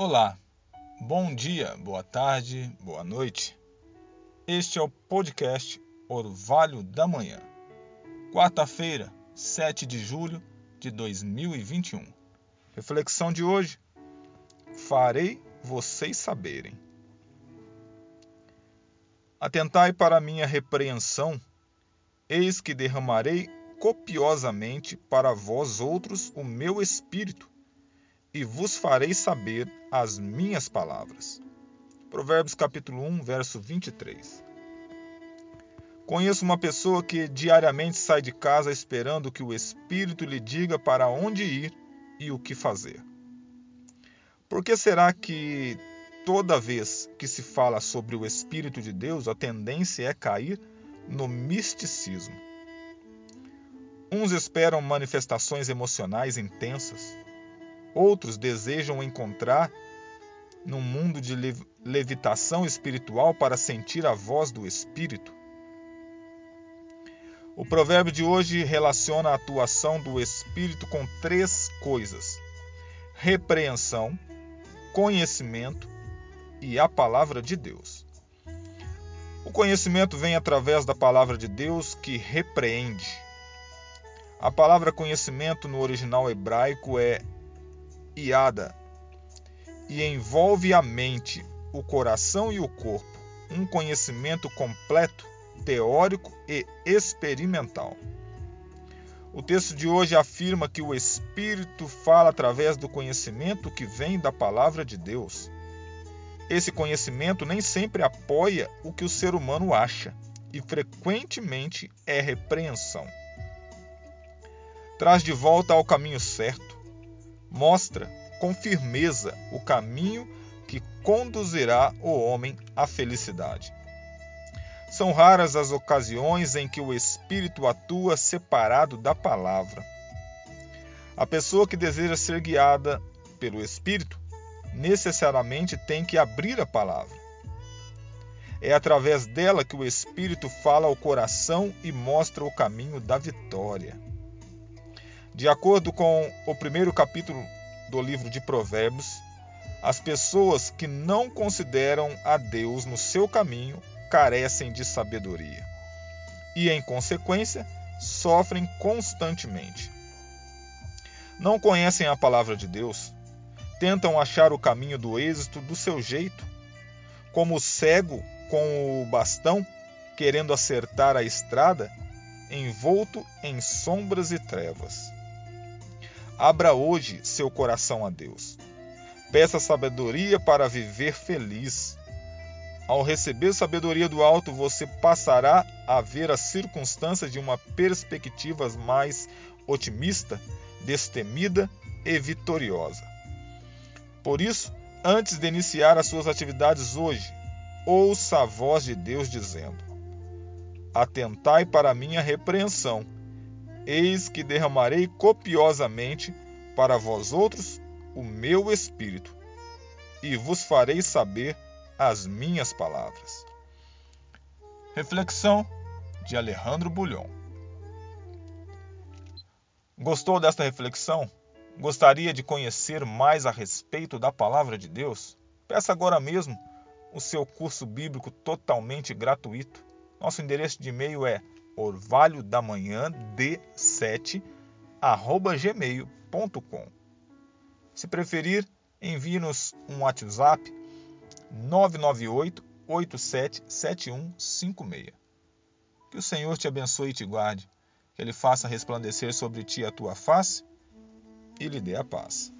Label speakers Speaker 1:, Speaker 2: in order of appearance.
Speaker 1: Olá, bom dia, boa tarde, boa noite. Este é o podcast Orvalho da Manhã, quarta-feira, 7 de julho de 2021. Reflexão de hoje: Farei vocês saberem. Atentai para minha repreensão, eis que derramarei copiosamente para vós outros o meu espírito e vos farei saber as minhas palavras. Provérbios capítulo 1, verso 23. Conheço uma pessoa que diariamente sai de casa esperando que o Espírito lhe diga para onde ir e o que fazer. Por que será que toda vez que se fala sobre o Espírito de Deus, a tendência é cair no misticismo? Uns esperam manifestações emocionais intensas, outros desejam encontrar num mundo de levitação espiritual para sentir a voz do Espírito. O provérbio de hoje relaciona a atuação do Espírito com três coisas: repreensão, conhecimento e a palavra de Deus. O conhecimento vem através da palavra de Deus que repreende. A palavra conhecimento no original hebraico é e envolve a mente, o coração e o corpo, um conhecimento completo teórico e experimental. O texto de hoje afirma que o Espírito fala através do conhecimento que vem da palavra de Deus. Esse conhecimento nem sempre apoia o que o ser humano acha e frequentemente é repreensão. Traz de volta ao caminho certo, mostra com firmeza o caminho que conduzirá o homem à felicidade. São raras as ocasiões em que o Espírito atua separado da palavra. A pessoa que deseja ser guiada pelo Espírito necessariamente tem que abrir a palavra. É através dela que o Espírito fala ao coração e mostra o caminho da vitória. De acordo com o primeiro capítulo do livro de Provérbios, as pessoas que não consideram a Deus no seu caminho carecem de sabedoria e, em consequência, sofrem constantemente. Não conhecem a palavra de Deus, tentam achar o caminho do êxito do seu jeito, como o cego com o bastão querendo acertar a estrada, envolto em sombras e trevas. Abra hoje seu coração a Deus. Peça sabedoria para viver feliz ao receber sabedoria do alto, você passará a ver as circunstâncias de uma perspectiva mais otimista, destemida e vitoriosa. Por isso, antes de iniciar as suas atividades hoje, ouça a voz de Deus dizendo: Atentai para a minha repreensão, eis que derramarei copiosamente para vós outros o meu espírito, e vos farei saber as minhas palavras. Reflexão de Alejandro Bulhon. Gostou desta reflexão? Gostaria de conhecer mais a respeito da palavra de Deus? Peça agora mesmo o seu curso bíblico totalmente gratuito. Nosso endereço de e-mail é orvalhodamanhã d7@gmail.com. Se preferir, envie-nos um WhatsApp 998 877156. Que o Senhor te abençoe e te guarde, que Ele faça resplandecer sobre ti a tua face e lhe dê a paz.